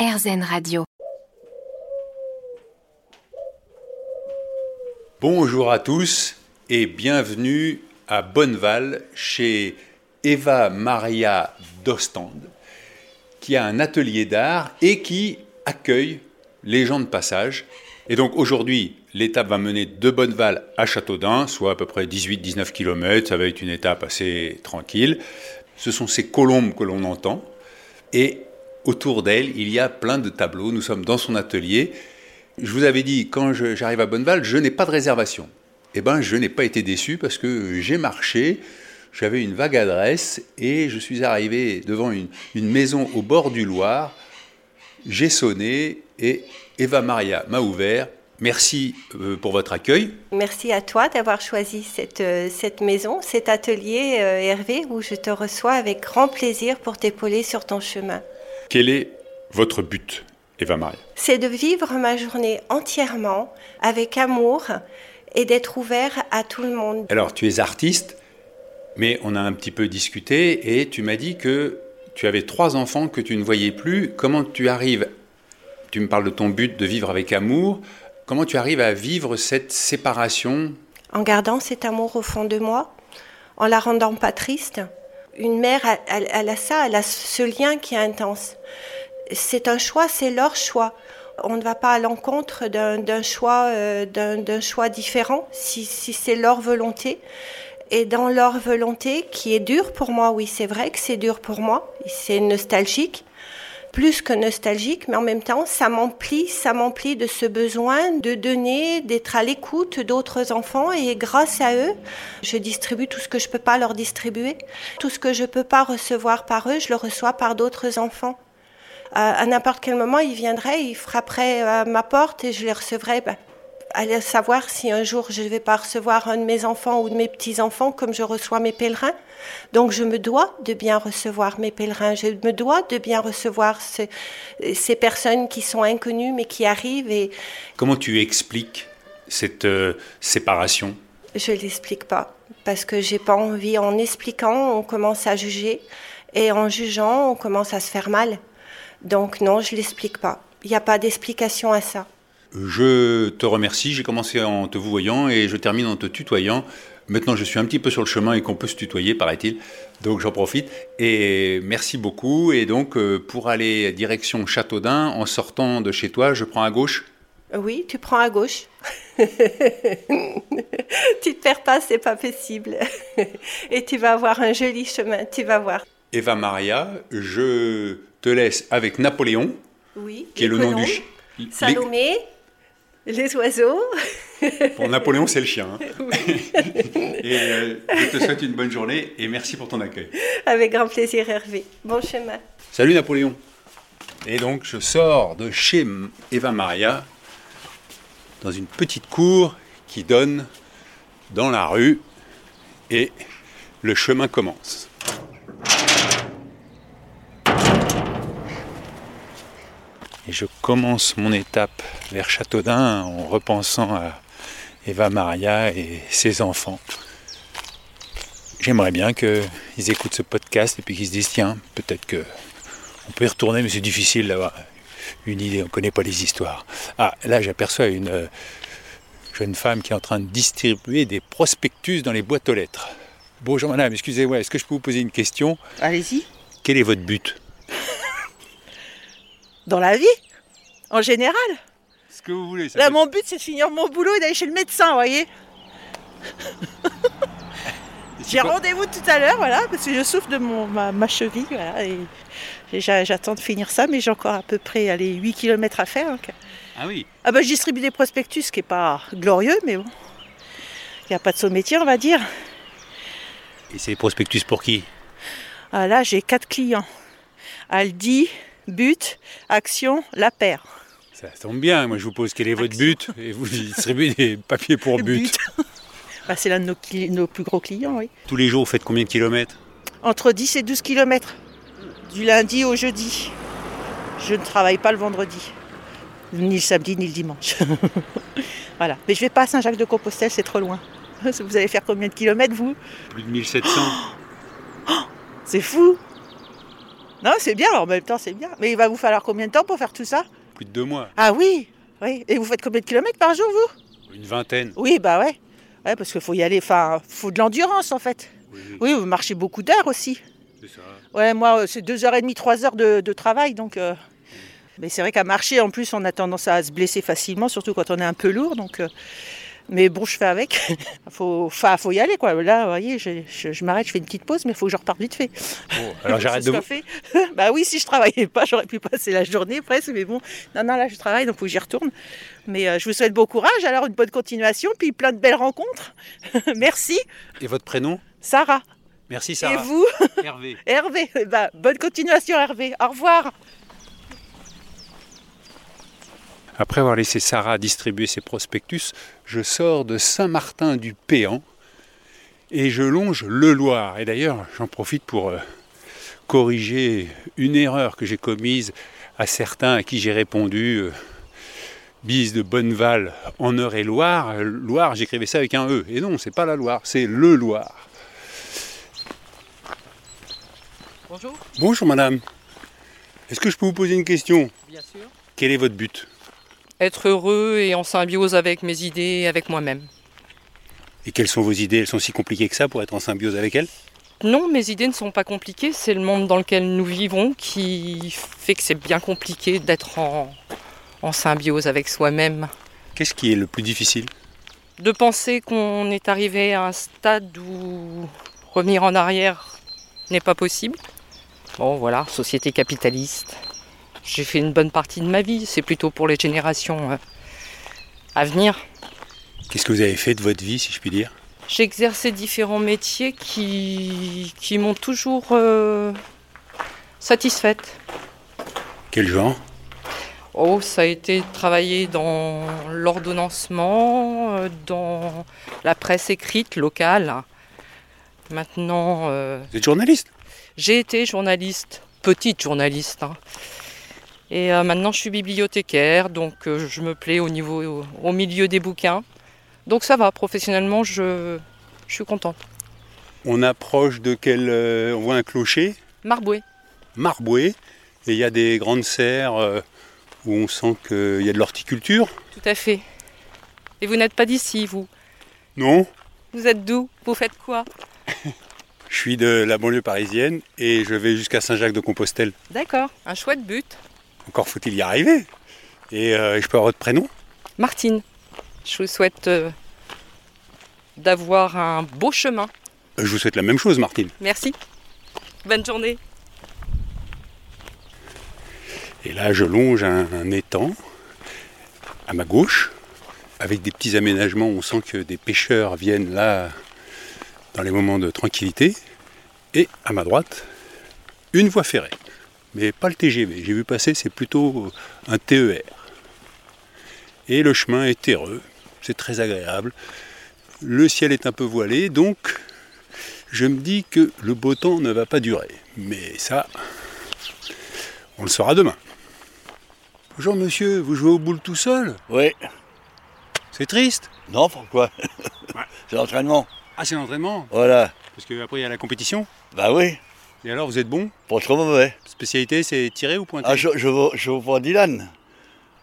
RZN Radio. Bonjour à tous et bienvenue à Bonneval chez Eva Maria Dostand qui a un atelier d'art et qui accueille les gens de passage. Et donc aujourd'hui, l'étape va mener de Bonneval à Châteaudun, soit à peu près 18-19 km. Ça va être une étape assez tranquille. Ce sont ces colombes que l'on entend. Et autour d'elle, il y a plein de tableaux. Nous sommes dans son atelier. Je vous avais dit, quand j'arrive à Bonneval, je n'ai pas de réservation. Eh bien, je n'ai pas été déçu parce que j'ai marché, j'avais une vague adresse et je suis arrivé devant une, maison au bord du Loir. J'ai sonné et Eva Maria m'a ouvert. Merci euh, pour votre accueil. Merci à toi d'avoir choisi cette, euh, cette maison, cet atelier, euh, Hervé, où je te reçois avec grand plaisir pour t'épauler sur ton chemin. Quel est votre but, Eva Maria C'est de vivre ma journée entièrement avec amour et d'être ouvert à tout le monde. Alors, tu es artiste, mais on a un petit peu discuté et tu m'as dit que tu avais trois enfants que tu ne voyais plus. Comment tu arrives Tu me parles de ton but de vivre avec amour. Comment tu arrives à vivre cette séparation? En gardant cet amour au fond de moi, en la rendant pas triste. Une mère, elle, a ça, elle a ce lien qui est intense. C'est un choix, c'est leur choix on ne va pas à l'encontre d'un choix, euh, d'un choix différent, si, si c'est leur volonté. Et dans leur volonté, qui est dure pour moi, oui, c'est vrai que c'est dur pour moi, c'est nostalgique, plus que nostalgique, mais en même temps, ça m'emplit, ça m'emplit de ce besoin de donner, d'être à l'écoute d'autres enfants et grâce à eux, je distribue tout ce que je peux pas leur distribuer. Tout ce que je peux pas recevoir par eux, je le reçois par d'autres enfants à, n'importe quel moment, ils viendraient, ils frapperaient à ma porte et je les recevrais. Ben, aller savoir si un jour je ne vais pas recevoir un de mes enfants ou de mes petits-enfants comme je reçois mes pèlerins. Donc je me dois de bien recevoir mes pèlerins, je me dois de bien recevoir ces personnes qui sont inconnues mais qui arrivent. Et... Comment tu expliques cette euh, séparation? Je ne l'explique pas parce que j'ai pas envie. En expliquant, on commence à juger et en jugeant, on commence à se faire mal. Donc non, je l'explique pas. Il n'y a pas d'explication à ça. Je te remercie. J'ai commencé en te vous voyant et je termine en te tutoyant. Maintenant, je suis un petit peu sur le chemin et qu'on peut se tutoyer, paraît-il. Donc, j'en profite. Et merci beaucoup. Et donc, euh, pour aller direction Châteaudun, en sortant de chez toi, je prends à gauche Oui, tu prends à gauche. tu te perds pas, c'est pas possible. et tu vas avoir un joli chemin, tu vas voir. Eva Maria, je te laisse avec Napoléon, oui, qui est le nom du chien. Salomé, les, oiseaux. Pour Napoléon, c'est le chien. Hein. et euh, je te souhaite une bonne journée et merci pour ton accueil. Avec grand plaisir, Hervé. Bon chemin. Salut Napoléon. Et donc, je sors de chez Eva Maria dans une petite cour qui donne dans la rue et le chemin commence. Et je commence mon étape vers Châteaudun en repensant à Eva Maria et ses enfants. J'aimerais bien qu'ils écoutent ce podcast et puis qu'ils se disent tiens, peut-être que on peut y retourner, mais c'est difficile d'avoir une idée, on ne connaît pas les histoires. Ah, là j'aperçois une euh, jeune femme qui est en train de distribuer des prospectus dans les boîtes aux lettres. Bonjour madame, excusez-moi, est-ce que je peux vous poser une question? Allez-y. Quel est votre but? Dans la vie, en général. Ce que vous voulez. Là, mon but, c'est de finir mon boulot et d'aller chez le médecin, vous voyez. J'ai rendez-vous tout à l'heure, voilà, parce que je souffre de mon, ma, cheville, voilà, et j'attends de finir ça, mais j'ai encore à peu près allez, 8 km à faire. Ah oui Ah bah je distribue des prospectus, ce qui n'est pas glorieux, mais bon. Il n'y a pas de saut métier, on va dire. Et c'est prospectus pour qui? Ah, Là, j'ai quatre clients. Aldi, but, action, la paire. Ça tombe bien, moi je vous pose quel est votre but et vous distribuez des papiers pour but. Bah, c'est l'un de nos, plus gros clients, oui. Tous les jours, vous faites combien de kilomètres? Entre 10 et 12 kilomètres, du lundi au jeudi. Je ne travaille pas le vendredi, ni le samedi, ni le dimanche. voilà. Mais je ne vais pas à Saint-Jacques-de-Compostelle, c'est trop loin. Vous allez faire combien de kilomètres, vous? Plus de 1700. c'est fou Non, c'est bien, en même temps, c'est bien. Mais il va vous falloir combien de temps pour faire tout ça Plus de deux mois. Ah oui, oui. Et vous faites combien de kilomètres par jour, vous? Une vingtaine. Oui, bah ouais. Ouais, parce qu'il faut y aller, enfin, faut de l'endurance en fait. Oui, Oui, vous marchez beaucoup d'heures aussi. c'est ça. Ouais, moi, euh, c'est deux heures et demie, trois heures de, de travail, donc. euh, Mais c'est vrai qu'à marcher, en plus, on a tendance à se blesser facilement, surtout quand on est un peu lourd, donc. euh, Mais bon, je fais avec. faut, enfin, faut y aller, quoi. Là, vous voyez, je, je- je m'arrête, je fais une petite pause, mais il faut que je reparte vite fait. Bon, alors j'arrête de vous. fait. bah oui, si je travaillais pas, j'aurais pu passer la journée presque, mais bon, non, non, là je travaille, donc faut que j'y retourne. Mais euh, je vous souhaite bon courage, alors une bonne continuation, puis plein de belles rencontres. Merci, Et votre prénom? Sarah. Merci Et Sarah. vous, Hervé. Hervé. Bah, bonne continuation, Hervé. Au revoir. Après avoir laissé Sarah distribuer ses prospectus, je sors de Saint-Martin-du-Péan et je longe le Loir. Et d'ailleurs, j'en profite pour euh, corriger une erreur que j'ai commise à certains à qui j'ai répondu euh, bise de Bonneval en Eure-et-Loire. Loire, j'écrivais ça avec un E. Et non, c'est pas la Loire, c'est le Loir. Bonjour, Bonjour madame. Est-ce que je peux vous poser une question? Bien sûr. Quel est votre but? Être heureux et en symbiose avec mes idées et avec moi-même. Et quelles sont vos idées? Elles sont si compliquées que ça pour être en symbiose avec elles? Non, mes idées ne sont pas compliquées, c'est le monde dans lequel nous vivons qui fait que c'est bien compliqué d'être en, en symbiose avec soi-même. Qu'est-ce qui est le plus difficile? De penser qu'on est arrivé à un stade où revenir en arrière n'est pas possible. Bon voilà, société capitaliste. J'ai fait une bonne partie de ma vie, c'est plutôt pour les générations euh, à venir. Qu'est-ce que vous avez fait de votre vie, si je puis dire? J'ai exercé différents métiers qui, qui m'ont toujours euh, satisfaite. Quel genre? Oh, ça a été travailler dans l'ordonnancement, euh, dans la presse écrite locale. Maintenant, euh, Vous êtes journaliste? j'ai été journaliste, petite journaliste. hein. Et euh, maintenant, je suis bibliothécaire, donc euh, je me plais au, niveau, au, au milieu des bouquins. Donc ça va, professionnellement, je, je suis contente. On approche de quel... euh, on voit un clocher, Marboué. Marboué, et il y a des grandes serres où on sent qu'il y a de l'horticulture. Tout à fait. Et vous n'êtes pas d'ici, vous? Non Vous êtes d'où? Vous faites quoi? Je suis de la banlieue parisienne et je vais jusqu'à Saint-Jacques-de-Compostelle. D'accord, un chouette but. Encore faut-il y arriver. Et euh, je peux avoir votre prénom? Martine, je vous souhaite euh, d'avoir un beau chemin. Euh, Je vous souhaite la même chose, Martine. Merci. Bonne journée. Et là, je longe un, un étang à ma gauche, avec des petits aménagements. On sent que des pêcheurs viennent là dans les moments de tranquillité. Et à ma droite, une voie ferrée. Mais pas le TGV. J'ai vu passer, c'est plutôt un TER. Et le chemin est terreux. C'est très agréable. Le ciel est un peu voilé, donc je me dis que le beau temps ne va pas durer. Mais ça, on le saura demain. Bonjour monsieur, vous jouez au boule tout seul? Oui. C'est triste? Non, pourquoi? C'est l'entraînement. Ah c'est l'entraînement? Voilà. Parce qu'après il y a la compétition? Bah oui, Et alors vous êtes bon? Pas trop mauvais. Spécialité c'est tirer ou pointer? Ah, je, je, je pour Dylan.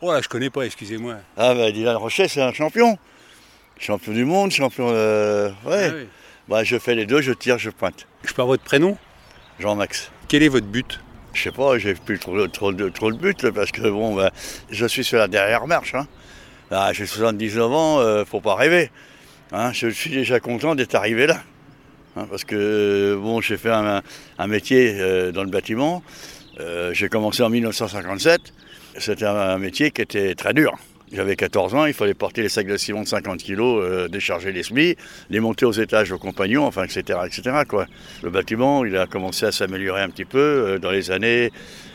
Oh là je connais pas, excusez-moi. Ah, bah Dylan Rochet, c'est un champion. Champion du monde, champion. euh, Ouais. Ah oui. Bah, je fais les deux, je tire, je pointe. Je peux avoir votre prénom? Jean-Max. Quel est votre but? Je sais pas, j'ai plus trop, trop, de- trop de but, là, parce que bon, bah, je suis sur la dernière marche. Hein. Ah, j'ai 79 ans, euh, faut pas rêver. Hein, je suis déjà content d'être arrivé là. Hein, parce que bon, j'ai fait un, métier euh, dans le bâtiment. Euh, j'ai commencé en 1957. C'était un métier qui était très dur. J'avais 14 ans, il fallait porter les sacs de ciment de 50 kg, euh, décharger les semis, les monter aux étages aux compagnons, enfin, etc., etc. Quoi. Le bâtiment, il a commencé à s'améliorer un petit peu euh, dans les années,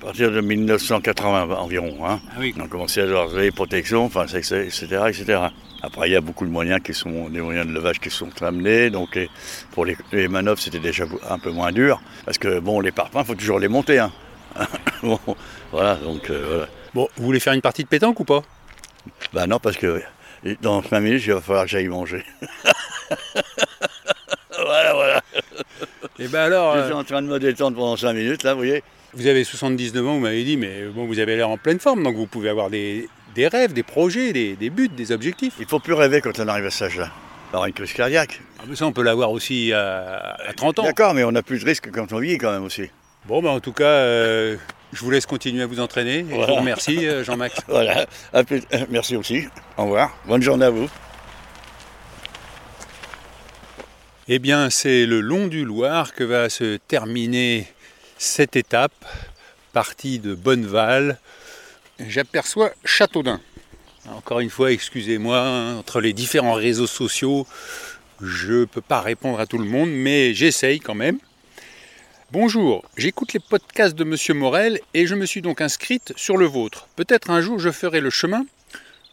à partir de 1980 environ. Hein. Ah oui. On a commencé à avoir des protections, enfin, etc., etc. Après, il y a beaucoup de moyens qui sont, des moyens de levage qui sont amenés. Donc, les- pour les, les manœuvres, c'était déjà un peu moins dur. Parce que, bon, les parpaings, il faut toujours les monter. Hein. Bon, voilà, donc, euh, voilà. Bon, vous voulez faire une partie de pétanque ou pas? Bah non, parce que dans 5 minutes, il va falloir que j'aille manger. voilà, voilà. Eh ben alors, Je euh, suis en train de me détendre pendant 5 minutes, là, vous voyez. Vous avez 79 ans, vous m'avez dit, mais bon, vous avez l'air en pleine forme, donc vous pouvez avoir des, des rêves, des projets, des, des buts, des objectifs. Il faut plus rêver quand on arrive à cet âge-là. Alors une crise cardiaque. Ah, mais ça, on peut l'avoir aussi à, à 30 ans. D'accord, mais on a plus de risques quand on vit quand même aussi. Bon, bah, en tout cas, euh, je vous laisse continuer à vous entraîner. Et Je vous remercie, euh, Jean-Max. Voilà, plus- merci aussi. Au revoir. Bonne journée à vous. Eh bien, c'est le long du Loir que va se terminer cette étape, partie de Bonneval. J'aperçois Châteaudun. Encore une fois, excusez-moi, hein, entre les différents réseaux sociaux, je ne peux pas répondre à tout le monde, mais j'essaye quand même. Bonjour, j'écoute les podcasts de Monsieur Morel et je me suis donc inscrite sur le vôtre. Peut-être un jour je ferai le chemin.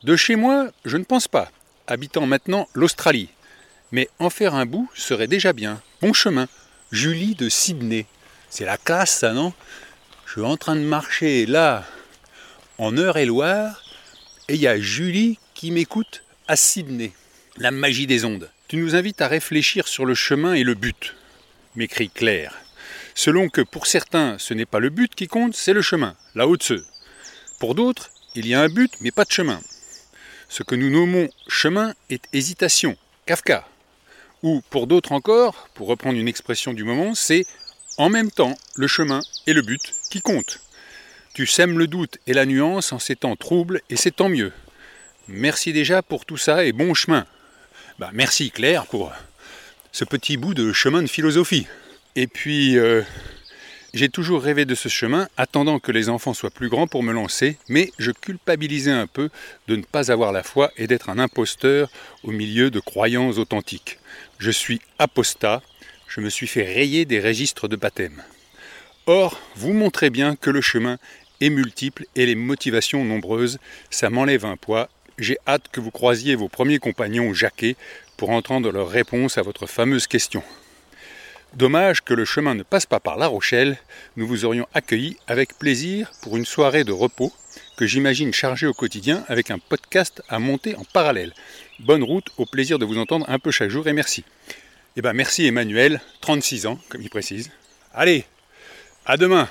De chez moi, je ne pense pas, habitant maintenant l'Australie. Mais en faire un bout serait déjà bien. Bon chemin. Julie de Sydney. C'est la classe, ça, non? Je suis en train de marcher là, en Eure-et-Loire, et il y a Julie qui m'écoute à Sydney. La magie des ondes. Tu nous invites à réfléchir sur le chemin et le but, m'écrit Claire. Selon que pour certains, ce n'est pas le but qui compte, c'est le chemin, la haute. Pour d'autres, il y a un but, mais pas de chemin. Ce que nous nommons chemin est hésitation, Kafka. Ou pour d'autres encore, pour reprendre une expression du moment, c'est en même temps le chemin et le but qui comptent. Tu sèmes le doute et la nuance en ces temps troubles et c'est tant mieux. Merci déjà pour tout ça et bon chemin. Bah, merci Claire pour ce petit bout de chemin de philosophie. Et puis, euh, j'ai toujours rêvé de ce chemin, attendant que les enfants soient plus grands pour me lancer, mais je culpabilisais un peu de ne pas avoir la foi et d'être un imposteur au milieu de croyants authentiques. Je suis apostat, je me suis fait rayer des registres de baptême. Or, vous montrez bien que le chemin est multiple et les motivations nombreuses, ça m'enlève un poids. J'ai hâte que vous croisiez vos premiers compagnons Jacquet pour entendre leur réponse à votre fameuse question. Dommage que le chemin ne passe pas par La Rochelle, nous vous aurions accueillis avec plaisir pour une soirée de repos que j'imagine chargée au quotidien avec un podcast à monter en parallèle. Bonne route, au plaisir de vous entendre un peu chaque jour et merci. Eh ben merci Emmanuel, 36 ans, comme il précise. Allez, à demain